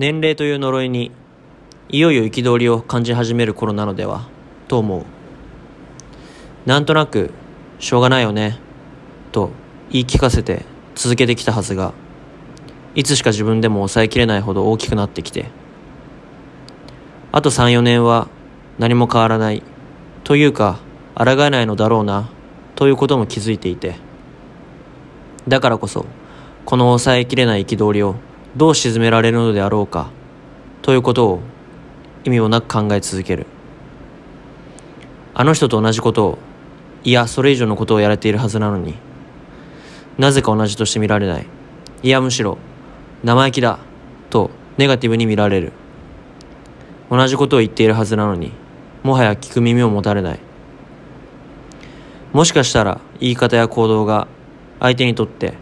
年齢という呪いにいよいよ憤りを感じ始める頃なのではと思う。なんとなくしょうがないよねと言い聞かせて続けてきたはずがいつしか自分でも抑えきれないほど大きくなってきて。あと34年は何も変わらないというか抗えないのだろうなということも気づいていて。だからこそこの抑えきれない憤りをどう鎮められるのであろうかということを意味もなく考え続ける。あの人と同じことをいやそれ以上のことをやれているはずなのになぜか同じとして見られない。いやむしろ生意気だとネガティブに見られる。同じことを言っているはずなのにもはや聞く耳を持たれない。もしかしたら言い方や行動が相手にとって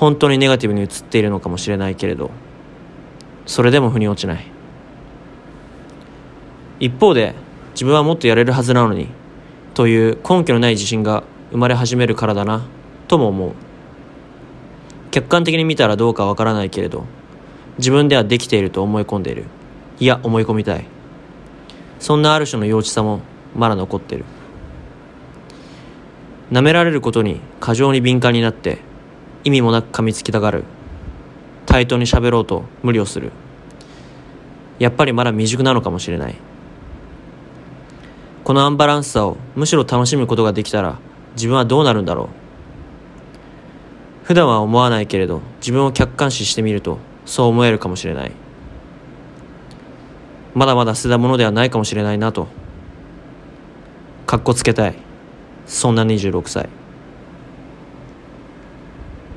本当にネガティブに映っているのかもしれないけれどそれでも腑に落ちない。一方で自分はもっとやれるはずなのにという根拠のない自信が生まれ始めるからだなとも思う。客観的に見たらどうかわからないけれど自分ではできていると思い込んでいる。いや思い込みたい。そんなある種の幼稚さもまだ残ってる。舐められることに過剰に敏感になって意味もなく噛みつきたがる。対等に喋ろうと無理をする。やっぱりまだ未熟なのかもしれない。このアンバランスさをむしろ楽しむことができたら自分はどうなるんだろう。普段は思わないけれど自分を客観視してみるとそう思えるかもしれない。まだまだ捨てたものではないかもしれないなと。かっこつけたい。そんな26歳。